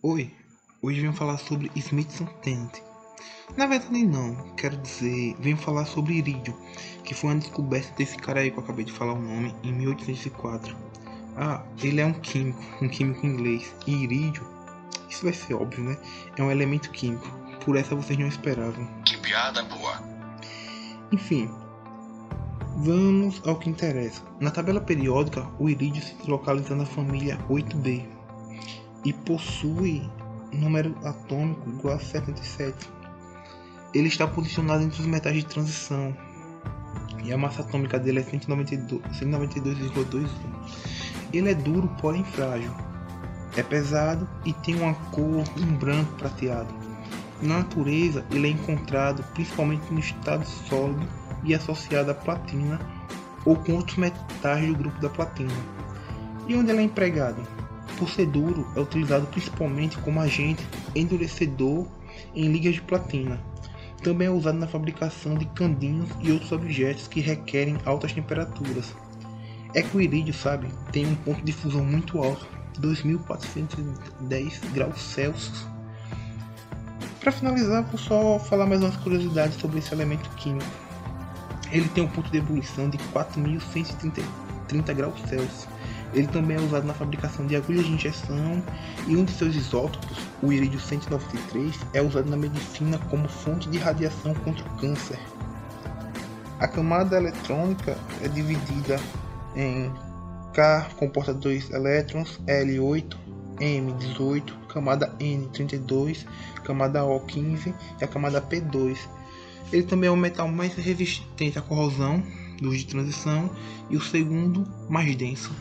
Oi, hoje venho falar sobre Smithson Tennant. Na verdade não, quero dizer, venho falar sobre irídio, que foi uma descoberta desse cara aí que eu acabei de falar o nome, em 1804. Ah, ele é um químico, um químico inglês, e irídio, isso vai ser óbvio, né? É um elemento químico, por essa vocês não esperavam. Que piada boa. Enfim, vamos ao que interessa. Na tabela periódica, o irídio se localiza na família 8B, e possui número atômico igual a 77. Ele está posicionado entre os metais de transição e a massa atômica dele é 192,21. Ele é duro, porém frágil. É pesado e tem uma cor em branco prateado. Na natureza, ele é encontrado principalmente no estado sólido e associado à platina ou com outros metais do grupo da platina. E onde ele é empregado? Por ser é utilizado principalmente como agente endurecedor em ligas de platina. Também é usado na fabricação de candinhos e outros objetos que requerem altas temperaturas. É que o irídio, sabe, tem um ponto de fusão muito alto, 2410 graus Celsius. Para finalizar, vou só falar mais umas curiosidades sobre esse elemento químico. Ele tem um ponto de ebulição de 4130 graus Celsius ele também é usado na fabricação de agulhas de injeção e um de seus isótopos, o irídio 193, é usado na medicina como fonte de radiação contra o câncer. A camada eletrônica é dividida em K comporta dois elétrons, L8, M18, camada N32, camada O15 e a camada P2. Ele também é o metal mais resistente à corrosão, luz de transição, e o segundo mais denso.